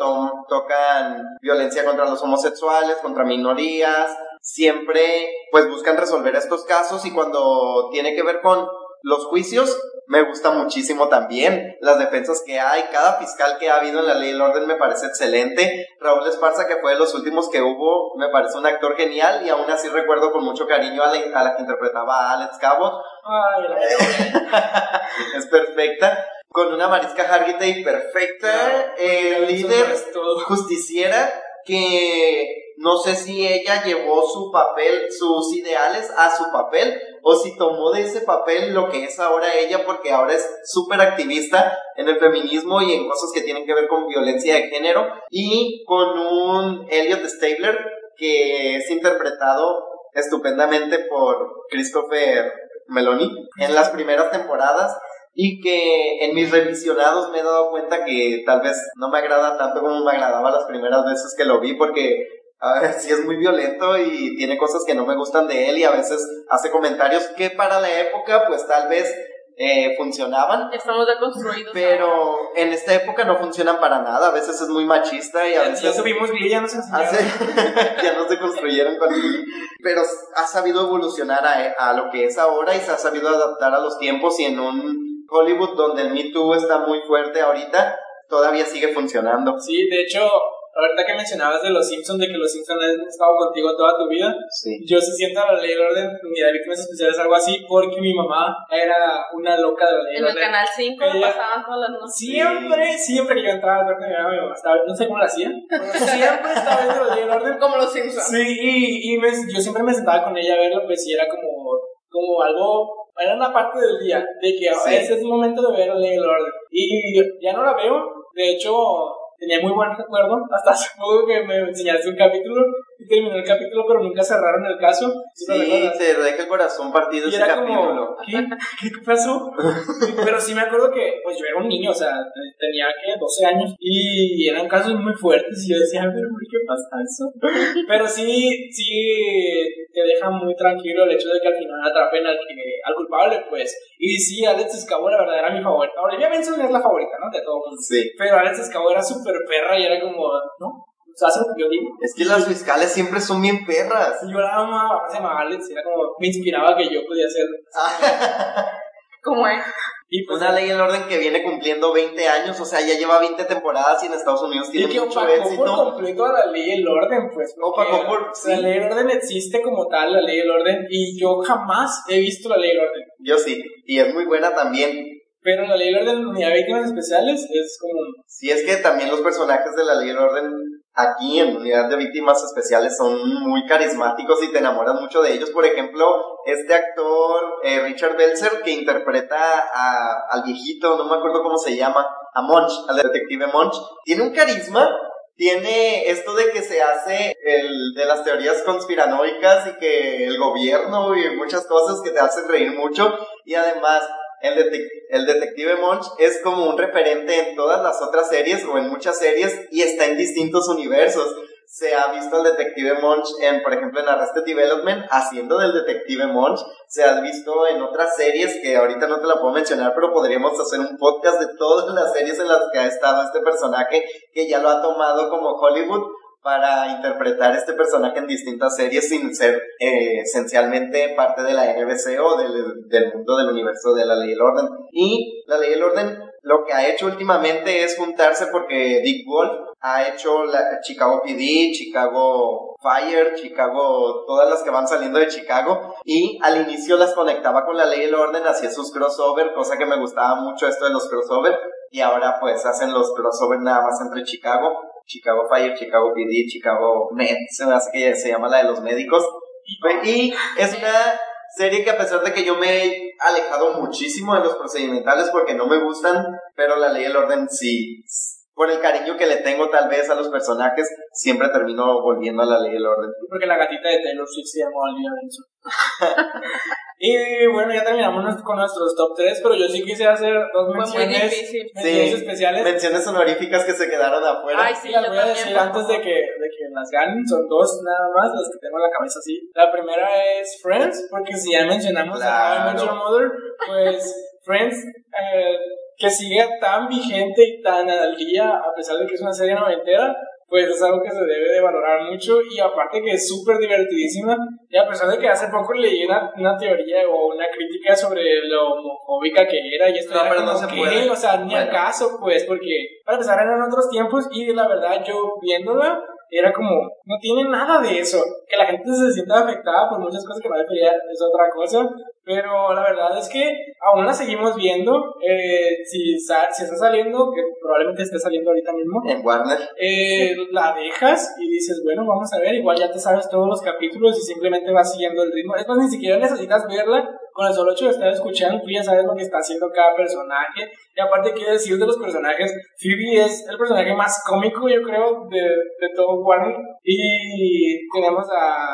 Speaker 1: tocan violencia contra los homosexuales, contra minorías, siempre pues buscan resolver estos casos y cuando tiene que ver con los juicios, me gusta muchísimo también. Las defensas que hay, cada fiscal que ha habido en la ley del orden me parece excelente. Raúl Esparza, que fue de los últimos que hubo, me parece un actor genial y aún así recuerdo con mucho cariño a la, que interpretaba a Alex Cabot. es perfecta. Con una Mariska Hargitay perfecta, el líder justiciera que no sé si ella llevó su papel, sus ideales a su papel o si tomó de ese papel lo que es ahora ella porque ahora es súper activista en el feminismo y en cosas que tienen que ver con violencia de género y con un Elliot Stabler que es interpretado estupendamente por Christopher Meloni en las primeras temporadas y que en mis revisionados me he dado cuenta que tal vez no me agrada tanto como me agradaba las primeras veces que lo vi porque a ver, sí es muy violento y tiene cosas que no me gustan de él y a veces hace comentarios que para la época pues tal vez eh, funcionaban.
Speaker 3: Estamos deconstruidos.
Speaker 1: Pero en esta época no funcionan para nada. A veces es muy machista y a veces.
Speaker 2: Ya subimos ya no se
Speaker 1: Ya no se construyeron con Pero ha sabido evolucionar a, a, lo que es ahora y se ha sabido adaptar a los tiempos y en un Hollywood donde el Me Too está muy fuerte ahorita, todavía sigue funcionando.
Speaker 2: Sí, de hecho, ahorita que mencionabas de los Simpsons, de que los Simpsons han estado contigo toda tu vida, sí. yo se siento la ley del orden, unidad de víctimas especiales, algo así, porque mi mamá era una loca de la ley del orden.
Speaker 3: En el canal 5 lo pasaban todas las noches.
Speaker 2: Siempre, siempre que yo entraba al cuarto de mi mamá, estaba, no sé cómo lo hacía, siempre estaba viendo la ley del orden.
Speaker 3: Como los Simpsons.
Speaker 2: Sí, y, y yo siempre me sentaba con ella a verlo, pues, y era como, como algo era una parte del día de que ese es el momento de ver la ley del orden. Y ya no la veo. De hecho, tenía muy buen recuerdo, hasta poco que me enseñaste un capítulo y terminó el capítulo, pero nunca cerraron el caso.
Speaker 1: Sí, te deja el corazón partido ese capítulo.
Speaker 2: ¿qué? ¿qué pasó? pero sí me acuerdo que, pues yo era un niño, o sea, tenía que 12 años y eran casos muy fuertes y yo decía, pero ¿por qué pasa eso? pero sí, sí te deja muy tranquilo el hecho de que al final atrapen al, al culpable, pues. Y sí, Alex Escabo la verdad era mi favorita. Olivia Benson es la favorita, ¿no? De todo mundo.
Speaker 1: Sí.
Speaker 2: Pero Alex Escabo era súper perra y era como, ¿no? O sea, yo digo.
Speaker 1: Es que las fiscales siempre son bien perras.
Speaker 2: Yo la amaba, se llamaba Alex, era como, me inspiraba que yo podía ser.
Speaker 3: ¿Cómo es?
Speaker 1: Y pues, una ley en orden que viene cumpliendo 20 años, o sea, ya lleva 20 temporadas y en Estados Unidos tiene y que mucho éxito.
Speaker 2: por completo a la ley del orden, pues.
Speaker 1: Opacó por...
Speaker 2: La ley del orden existe como tal, la ley del orden, y yo jamás he visto la ley del orden.
Speaker 1: Yo sí, y es muy buena también.
Speaker 2: Pero la ley del orden, unidad de víctimas especiales, es como...
Speaker 1: Sí, es que también los personajes de la ley del orden aquí en Unidad de Víctimas Especiales son muy carismáticos y te enamoras mucho de ellos. Por ejemplo, este actor eh, Richard Belzer que interpreta a, al viejito, no me acuerdo cómo se llama, a Munch, al detective Munch, tiene un carisma. Tiene esto de que se hace el de las teorías conspiranoicas y que el gobierno y muchas cosas que te hacen reír mucho y además el, detective Munch es como un referente en todas las otras series o en muchas series y está en distintos universos. Se ha visto al detective Munch en, por ejemplo, en Arrested Development haciendo del detective Munch. Se ha visto en otras series que ahorita no te la puedo mencionar, pero podríamos hacer un podcast de todas las series en las que ha estado este personaje que ya lo ha tomado como Hollywood para interpretar este personaje en distintas series sin ser eh, esencialmente parte de la NBC o del, del, mundo del universo de la ley y el orden. Y la ley y el orden lo que ha hecho últimamente es juntarse porque Dick Wolf ha hecho la Chicago PD, Chicago Fire, Chicago, todas las que van saliendo de Chicago y al inicio las conectaba con la ley y el orden, hacía sus crossover, cosa que me gustaba mucho esto de los crossover y ahora pues hacen los crossover nada más entre Chicago Chicago Fire, Chicago PD, Chicago Med, se me hace que se llama la de los médicos. Y es una serie que a pesar de que yo me he alejado muchísimo de los procedimentales porque no me gustan, pero la ley del orden sí, por el cariño que le tengo tal vez a los personajes, siempre termino volviendo a la ley del orden.
Speaker 2: Porque la gatita de Taylor Swift se llamó Olivia Benson. Y bueno, ya terminamos con nuestros top 3, pero yo sí quise hacer dos menciones, menciones especiales.
Speaker 1: Menciones honoríficas que se quedaron afuera.
Speaker 2: Ay, sí, las voy a decir antes de que, de que las ganen. Son dos nada más las que tengo en la cabeza así. La primera es Friends, porque si ya mencionamos a Mother, pues Friends, eh, que siga tan vigente y tan al día, a pesar de que es una serie noventera, pues es algo que se debe de valorar mucho y aparte que es súper divertidísima y a pesar de que hace poco leí una, una, teoría o una crítica sobre lo homofóbica que era y esto
Speaker 1: no,
Speaker 2: era
Speaker 1: pero no se
Speaker 2: que,
Speaker 1: puede.
Speaker 2: o sea, ni
Speaker 1: Bueno.
Speaker 2: acaso pues porque para empezar eran otros tiempos y la verdad yo viéndola era como, no tiene nada de eso. Que la gente se sienta afectada por muchas cosas que no debería es otra cosa. Pero la verdad es que aún la seguimos viendo. Eh, si, sa- si está saliendo, que probablemente esté saliendo ahorita mismo,
Speaker 1: En Warner.
Speaker 2: eh, la dejas y dices, bueno, vamos a ver, igual ya te sabes todos los capítulos y simplemente vas siguiendo el ritmo. Es más, ni siquiera necesitas verla, con el solo hecho de estar escuchando, tú ya sabes lo que está haciendo cada personaje. Y aparte, quiero decir de los personajes, Phoebe es el personaje más cómico, yo creo, de, de todo Warner. Y tenemos a.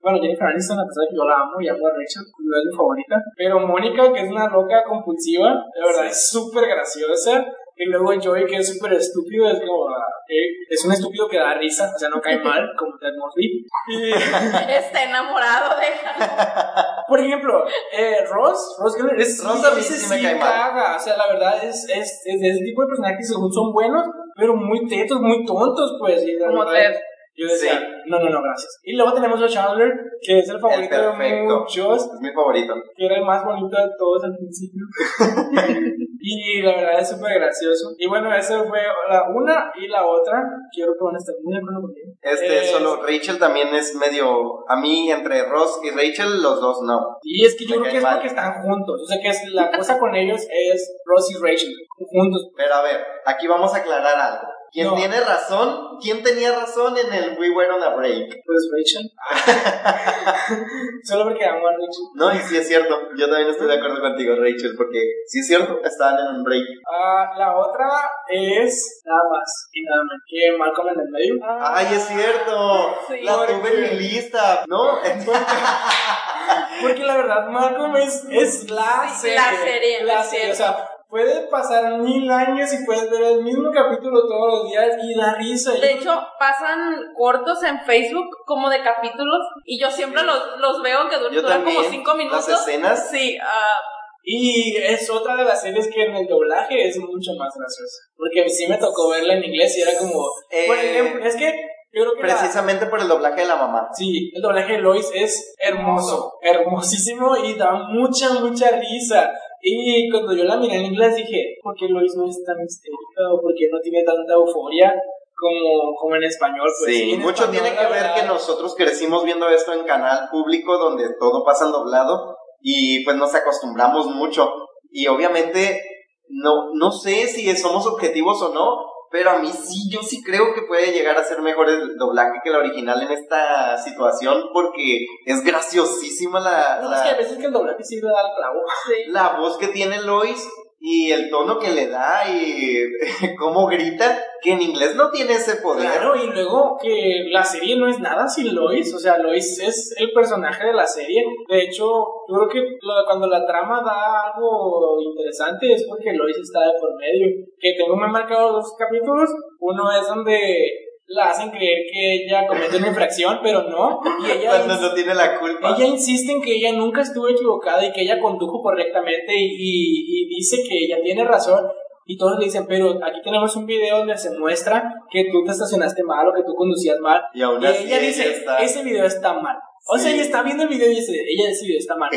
Speaker 2: Bueno, Jennifer Aniston, a pesar de que yo la amo y amo a Rachel, no es mi favorita. Pero Mónica, que es una loca compulsiva, de verdad es súper graciosa. Y luego Joey, que es súper estúpido, es como, eh, es un estúpido que da risa, o sea, no cae mal, como Ted Mosby. Y,
Speaker 3: Está enamorado de
Speaker 2: por ejemplo, eh, Ross, Ross Geller, es,
Speaker 1: Ross
Speaker 2: a veces
Speaker 1: sí me
Speaker 2: sí
Speaker 1: cae mal.
Speaker 2: caga, o sea, la verdad es, es, es de ese tipo de personajes que según son buenos, pero muy tetos, muy tontos, pues. Y
Speaker 3: Como Ted.
Speaker 2: Yo decía,
Speaker 1: Sí.
Speaker 2: no, no, no, gracias. Y luego tenemos a Chandler, que es el favorito de
Speaker 1: perfecto.
Speaker 2: muchos,
Speaker 1: Es mi favorito.
Speaker 2: que era el más bonito de todos al principio. y la verdad es súper gracioso. Y bueno, esa fue la una y la otra. Quiero que van a estar muy de acuerdo conmigo.
Speaker 1: Este,
Speaker 2: Eh,
Speaker 1: solo Rachel también es medio. A mí, entre Ross y Rachel, los dos no.
Speaker 2: Y es que yo
Speaker 1: Me
Speaker 2: creo que es
Speaker 1: mal.
Speaker 2: porque están juntos. O sea, que es, la cosa con ellos es Ross y Rachel juntos.
Speaker 1: Pero a ver, aquí vamos a aclarar algo. ¿Quién
Speaker 2: No.
Speaker 1: tiene razón? ¿Quién tenía razón en el We Were on a Break?
Speaker 2: Pues Rachel. Solo porque amo a Rachel.
Speaker 1: No, y sí es cierto. Yo también estoy de acuerdo contigo, Rachel, porque sí es cierto, estaban en un break.
Speaker 2: Ah, la otra es nada más y nada menos que Malcolm en el medio.
Speaker 1: ¡Ay, es cierto!
Speaker 3: Sí.
Speaker 1: la tuve en mi lista, ¿no?
Speaker 2: Porque la verdad, Malcolm es, es la serie.
Speaker 3: la serie,
Speaker 2: La serie. O sea, puede pasar mil años y puedes ver el mismo capítulo todos los días y da risa.
Speaker 3: De hecho, pasan cortos en Facebook como de capítulos y yo siempre los, los veo que dur-
Speaker 1: Yo
Speaker 3: duran como cinco minutos.
Speaker 1: Las escenas.
Speaker 3: Sí, ah,
Speaker 2: Y es otra de las series que en el doblaje es mucho más graciosa. Porque sí me tocó verla en inglés y era como. Por
Speaker 1: Eh,
Speaker 2: ejemplo, es que yo creo que. la-
Speaker 1: Precisamente por el doblaje de la mamá.
Speaker 2: Sí, el doblaje de Lois es hermoso, hermosísimo y da mucha, mucha risa. Y cuando yo la miré en inglés dije, ¿por qué Lois no es tan histérica o por qué no tiene tanta euforia como, como en español? Pues,
Speaker 1: Sí,
Speaker 2: en
Speaker 1: mucho
Speaker 2: español,
Speaker 1: tiene que ver que nosotros crecimos viendo esto en canal público donde todo pasa en doblado y pues nos acostumbramos mucho. Y obviamente no, no sé si somos objetivos o no, pero a mí sí, yo sí creo que puede llegar a ser mejor el doblaje que el original en esta situación porque es graciosísima la,
Speaker 2: No,
Speaker 1: la-
Speaker 2: es que a veces que el doblaje sí le da el clavo.
Speaker 1: la voz que tiene Lois y el tono que le da y cómo grita, que en inglés no tiene ese poder.
Speaker 2: Claro, y luego que la serie no es nada sin Lois, o sea, Lois es el personaje de la serie. De hecho, yo creo que cuando la trama da algo interesante es porque Lois está de por medio. Que tengo muy marcados dos capítulos. Uno es donde la hacen creer que ella comete una infracción, pero no. Y ella
Speaker 1: Cuando no tiene la culpa.
Speaker 2: ella insiste en que ella nunca estuvo equivocada y que ella condujo correctamente y, y- y dice que ella tiene razón. Y todos le dicen, pero aquí tenemos un video donde se muestra que tú te estacionaste mal o que tú conducías mal.
Speaker 1: Y aún
Speaker 2: Y
Speaker 1: así
Speaker 2: ella dice,
Speaker 1: está-
Speaker 2: ese video está mal. O sea, ella está viendo el video y dice, ella video está mal.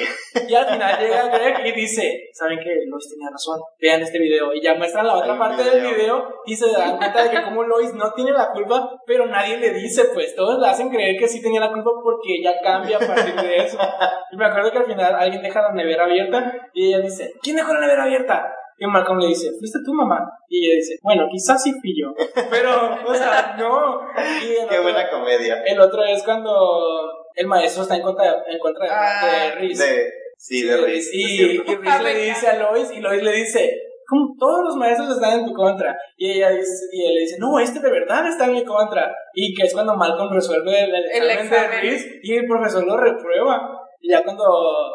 Speaker 2: Y al final llega Greg y dice, ¿saben qué? Lois tenía razón. Vean este video. Y ya muestran la otra parte del
Speaker 1: video.
Speaker 2: video y se dan cuenta de que como Lois no tiene la culpa, pero nadie le dice, pues todos le hacen creer que sí tenía la culpa porque ella cambia a partir de eso. Y me acuerdo que al final alguien deja la nevera abierta y ella dice, ¿quién dejó la nevera abierta? Y Malcolm le dice, ¿fuiste tú, mamá? Y ella dice, bueno, quizás sí fui yo. Pero, o sea, no. Y
Speaker 1: Qué
Speaker 2: otro-
Speaker 1: buena comedia.
Speaker 2: el otro es cuando el maestro está en contra, en contra de,
Speaker 3: Ah,
Speaker 2: de Reese.
Speaker 1: De, sí, de Reese.
Speaker 2: Y, y. Reese le dice a Lois, y Lois le dice, "¿Cómo todos los maestros están en tu contra. Y ella dice, y él le dice, no, este de verdad está en mi contra. Y que es cuando Malcolm resuelve el, el
Speaker 3: El
Speaker 2: examen, de. Reese y el profesor lo reprueba. Y ya cuando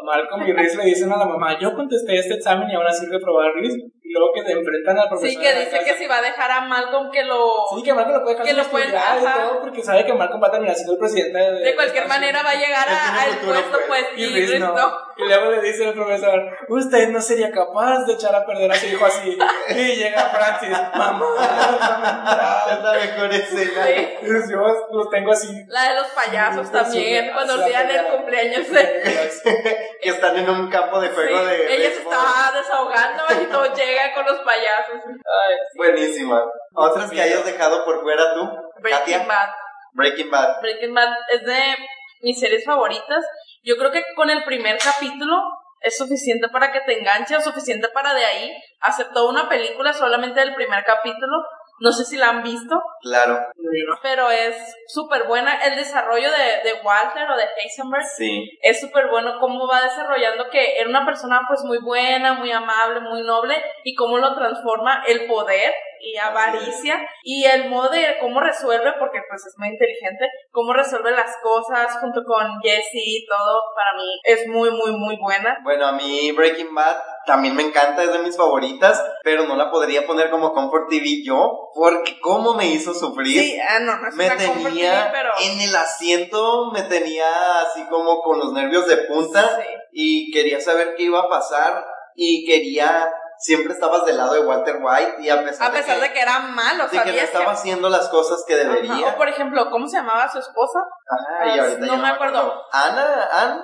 Speaker 2: Malcolm y Reese le dicen a la mamá, yo contesté este examen y aún así reprobó a Reese, y luego que te enfrentan al profesor.
Speaker 3: Sí, que dice que si va a dejar a Malcolm que lo...
Speaker 2: Sí, que Malcolm lo puede dejar
Speaker 3: que lo puede-
Speaker 2: todo porque sabe que Malcolm va a terminar siendo el presidente de...
Speaker 3: De cualquier manera va a llegar al puesto,
Speaker 1: pues.
Speaker 3: pues,
Speaker 2: Y
Speaker 3: y
Speaker 2: Reese no.
Speaker 3: no.
Speaker 2: Y luego le dice el profesor, usted no sería capaz de echar a perder a su hijo así. Y llega Francis, mamá,
Speaker 1: Es la mejor escena.
Speaker 3: Sí.
Speaker 2: Yo los tengo así.
Speaker 3: La de los payasos
Speaker 2: Sí,
Speaker 3: también,
Speaker 2: sí,
Speaker 3: cuando
Speaker 2: sí,
Speaker 3: olvidan
Speaker 2: sí,
Speaker 3: el
Speaker 2: sí.
Speaker 3: cumpleaños de...
Speaker 1: que están en un campo de
Speaker 3: Sí,
Speaker 1: juego de
Speaker 3: ella se estaba desahogando y todo llega con los payasos. Ay,
Speaker 1: Buenísima. Otras que hayas dejado por fuera tú,
Speaker 3: Breaking
Speaker 1: Katia.
Speaker 3: Bad.
Speaker 1: Breaking Bad.
Speaker 3: Breaking Bad es de mis series favoritas. Yo creo que con el primer capítulo es suficiente para que te enganche o suficiente para de ahí hacer toda una película solamente del primer capítulo. No sé si la han visto,
Speaker 1: Claro.
Speaker 3: pero es súper buena. El desarrollo de, de Walter o de Heisenberg
Speaker 1: Sí.
Speaker 3: es súper bueno cómo va desarrollando que era una persona pues muy buena, muy amable, muy noble y cómo lo transforma el poder y avaricia y el modo de cómo resuelve, porque pues es muy inteligente, cómo resuelve las cosas junto con Jesse y todo, para mí es muy, muy, muy buena.
Speaker 1: Bueno, a mí Breaking Bad también me encanta, es de mis favoritas, pero no la podría poner como Comfort TV yo, porque cómo me hizo sufrir.
Speaker 3: Sí, ah, no, no es
Speaker 1: me tenía
Speaker 3: TV, pero...
Speaker 1: en el asiento, me tenía así como con los nervios de punta
Speaker 3: Sí.
Speaker 1: y quería saber qué iba a pasar y quería, siempre estabas del lado de Walter White y a pesar,
Speaker 3: A pesar de que era malo,
Speaker 1: de que no
Speaker 3: ¿sabías
Speaker 1: estaba haciendo las cosas que
Speaker 3: Ajá,
Speaker 1: debería.
Speaker 3: O por ejemplo, ¿cómo se llamaba su esposa?
Speaker 1: Ay,
Speaker 3: Ah,
Speaker 1: ahorita
Speaker 3: no me acuerdo.
Speaker 1: Ana, Ann,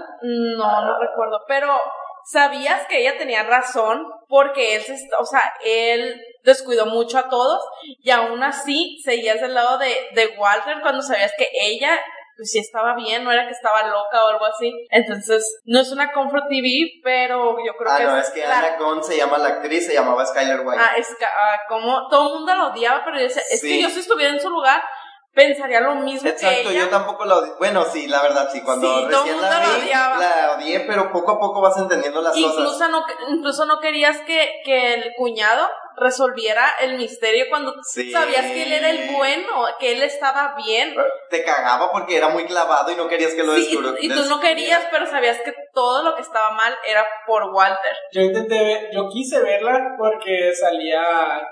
Speaker 3: No, no recuerdo, pero sabías que ella tenía razón porque él, o sea, él descuidó mucho a todos y aún así seguías del lado de, de Walter cuando sabías que ella pues sí estaba bien, no era que estaba loca o algo así. Entonces, no es una Comfort TV, pero yo creo
Speaker 1: ah
Speaker 3: que
Speaker 1: no, es que
Speaker 3: la-
Speaker 1: Ana Gunn se llama la actriz, se llamaba Skyler White.
Speaker 3: Ah, es que, ah, como todo el mundo la odiaba, pero yo decía, es
Speaker 1: Sí.
Speaker 3: que yo si estuviera en su lugar pensaría lo mismo que
Speaker 1: Exacto,
Speaker 3: ella.
Speaker 1: yo tampoco la odié. Bueno, sí, la verdad, sí, cuando
Speaker 3: Sí, todo
Speaker 1: recién
Speaker 3: mundo
Speaker 1: la
Speaker 3: la
Speaker 1: vi,
Speaker 3: odiaba.
Speaker 1: la odié, pero poco a poco vas entendiendo las cosas.
Speaker 3: Incluso no, incluso no querías que, que el cuñado resolviera el misterio cuando
Speaker 1: Sí.
Speaker 3: sabías que él era el bueno, que él estaba bien.
Speaker 1: Te cagaba porque era muy clavado y no querías que lo
Speaker 3: Sí, y tú no querías, pero sabías que todo lo que estaba mal era por Walter.
Speaker 2: Yo intenté ver, yo quise verla porque salía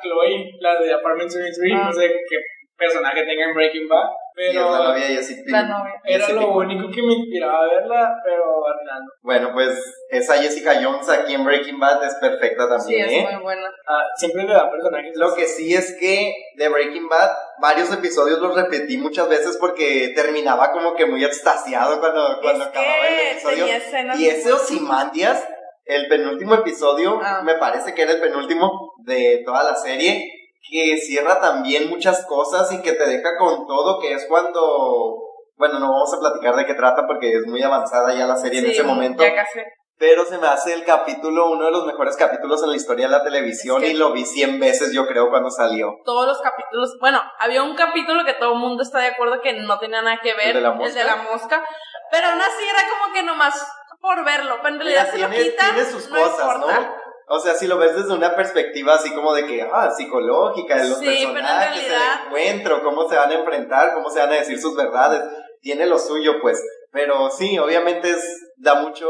Speaker 2: Chloe, la de Apartment 23,
Speaker 3: Ah.
Speaker 2: no sé qué personaje tenga en Breaking Bad,
Speaker 1: Sí, es
Speaker 2: pero
Speaker 1: la novia de Jesse
Speaker 3: La novia.
Speaker 2: era
Speaker 1: Jesse
Speaker 2: lo
Speaker 1: Pinkman.
Speaker 2: único que me inspiraba a verla, pero nada.
Speaker 1: Bueno, pues esa Jessica Jones aquí en Breaking Bad es perfecta
Speaker 3: Sí,
Speaker 1: también,
Speaker 3: es
Speaker 1: ¿eh?
Speaker 3: muy buena.
Speaker 2: Ah, siempre le da personajes.
Speaker 1: Lo que sí es que de Breaking Bad, varios episodios los repetí muchas veces porque terminaba como que muy extasiado cuando, cuando
Speaker 3: es
Speaker 1: acababa el episodio. Y ese
Speaker 3: buenas.
Speaker 1: Ozymandias, el penúltimo episodio,
Speaker 3: Ah.
Speaker 1: me parece que era el penúltimo de toda la serie, que cierra también muchas cosas y que te deja con todo, que es cuando, bueno, no vamos a platicar de qué trata porque es muy avanzada ya la serie en ese momento,
Speaker 3: Ya casi.
Speaker 1: pero se me hace el capítulo, uno de los mejores capítulos en la historia de la televisión
Speaker 3: Es que-
Speaker 1: y lo vi 100 veces yo creo cuando salió.
Speaker 3: Todos los capítulos, bueno, había un capítulo que todo el mundo está de acuerdo que no tenía nada que ver,
Speaker 1: ¿El de la mosca?
Speaker 3: la mosca, pero aún así era como que nomás por verlo, pero en realidad
Speaker 1: Mira,
Speaker 3: lo
Speaker 1: tiene,
Speaker 3: quitan,
Speaker 1: tiene sus
Speaker 3: no
Speaker 1: cosas,
Speaker 3: importa.
Speaker 1: ¿no? O sea, si lo ves desde una perspectiva así como de que, ah, psicológica, de los
Speaker 3: Sí, pero en
Speaker 1: personajes,
Speaker 3: realidad-
Speaker 1: el encuentro, cómo se van a enfrentar, cómo se van a decir sus verdades, tiene lo suyo, pues. Pero sí, obviamente es, da mucho,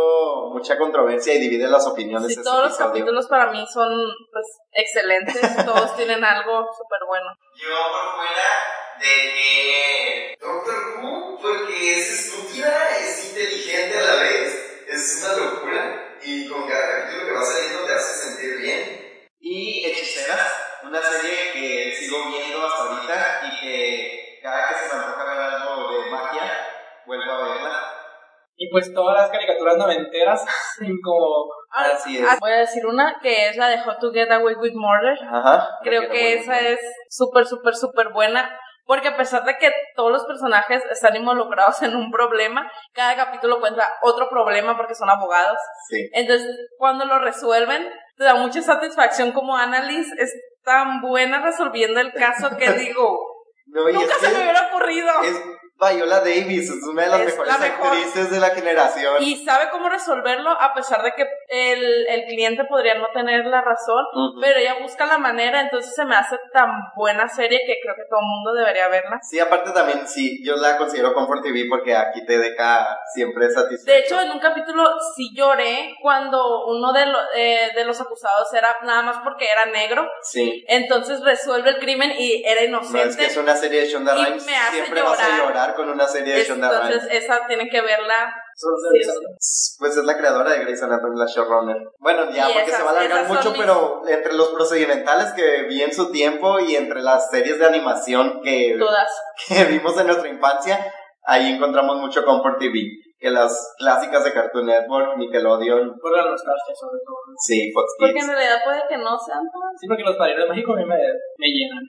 Speaker 1: mucha controversia y divide las opiniones.
Speaker 3: Sí, todos los
Speaker 1: episodio.
Speaker 3: capítulos para mí son pues excelentes, todos tienen algo súper bueno.
Speaker 1: Yo por fuera de que Doctor Who, porque es estúpida, es inteligente a la vez, es una locura y con cada capítulo que va saliendo te hace sentir bien. Y Hechiceras, una serie que sigo viendo hasta ahorita y que cada que se me antoja ver algo de magia, vuelvo a verla.
Speaker 2: Y pues todas las caricaturas noventeras, como
Speaker 1: Así es.
Speaker 3: Voy a decir una que es la de How to Get Away with Murder.
Speaker 1: Ajá.
Speaker 3: Creo que esa es súper, súper, súper buena. Porque a pesar de que todos los personajes están involucrados en un problema, cada capítulo cuenta otro problema porque son abogados.
Speaker 1: Sí.
Speaker 3: Entonces, cuando lo resuelven, te da mucha satisfacción como Annalise es tan buena resolviendo el caso que digo,
Speaker 1: No,
Speaker 3: nunca se me hubiera ocurrido.
Speaker 1: Es Viola Davis, es una de las
Speaker 3: Es
Speaker 1: mejores
Speaker 3: la mejor.
Speaker 1: actrices de la generación.
Speaker 3: Y sabe cómo resolverlo a pesar de que el, el cliente podría no tener la razón, pero ella busca la manera, entonces se me hace tan buena serie que creo que todo el mundo debería verla.
Speaker 1: Sí, aparte también, sí, yo la considero Comfort TV porque aquí te deja siempre satisfecho.
Speaker 3: De hecho, en un capítulo sí lloré cuando uno de, eh, de los acusados era nada más porque era negro.
Speaker 1: Sí.
Speaker 3: Entonces resuelve el crimen y era inocente.
Speaker 1: No, es que es una serie de Shonda Rhimes, siempre vas a llorar con una serie de Shonda
Speaker 3: Rhimes. Entonces esa tienen que verla
Speaker 1: pues es la creadora de Grey's Anatomy, la showrunner. Bueno, ya porque se va a alargar mucho, pero entre los procedimentales que vi en su tiempo y entre las series de animación que, que vimos en nuestra infancia, ahí encontramos mucho Comfort TV. Que las clásicas de Cartoon Network, Nickelodeon.
Speaker 2: Por la nostalgia, sobre todo.
Speaker 1: Sí, Fox
Speaker 3: Porque en realidad puede que no sean tan.
Speaker 2: Sí, porque los padrinos de México a mí me, me llenan.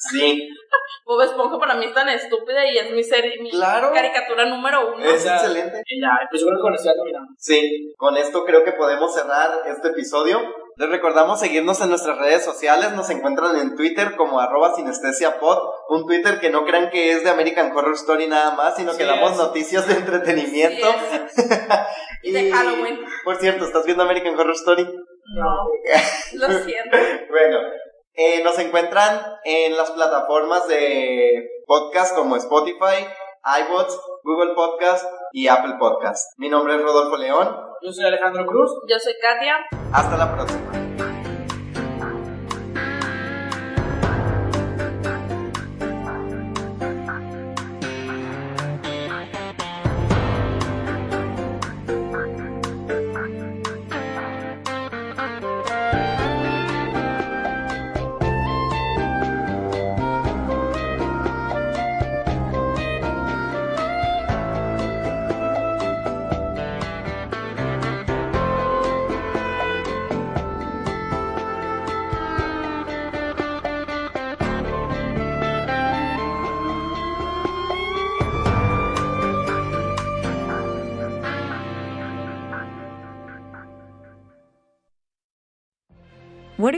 Speaker 1: Sí.
Speaker 3: Bob Esponja para mí es tan estúpida y es mi serie, mi caricatura número uno.
Speaker 1: Es excelente.
Speaker 2: ya, pues creo que con esto ya terminamos.
Speaker 1: Sí, con esto creo que podemos cerrar este episodio. Les recordamos seguirnos en nuestras redes sociales, nos encuentran en Twitter como arroba sinestesiapod, un Twitter que no crean que es de American Horror Story nada más, sino que damos noticias de entretenimiento.
Speaker 3: y de Halloween.
Speaker 1: Por cierto, ¿estás viendo American Horror Story?
Speaker 3: No, lo siento.
Speaker 1: bueno, eh, nos encuentran en las plataformas de podcast como Spotify, iBots, Google Podcast y Apple Podcast. Mi nombre es Rodolfo León.
Speaker 2: Yo soy Alejandro Cruz.
Speaker 3: Yo soy Katia.
Speaker 1: Hasta la próxima.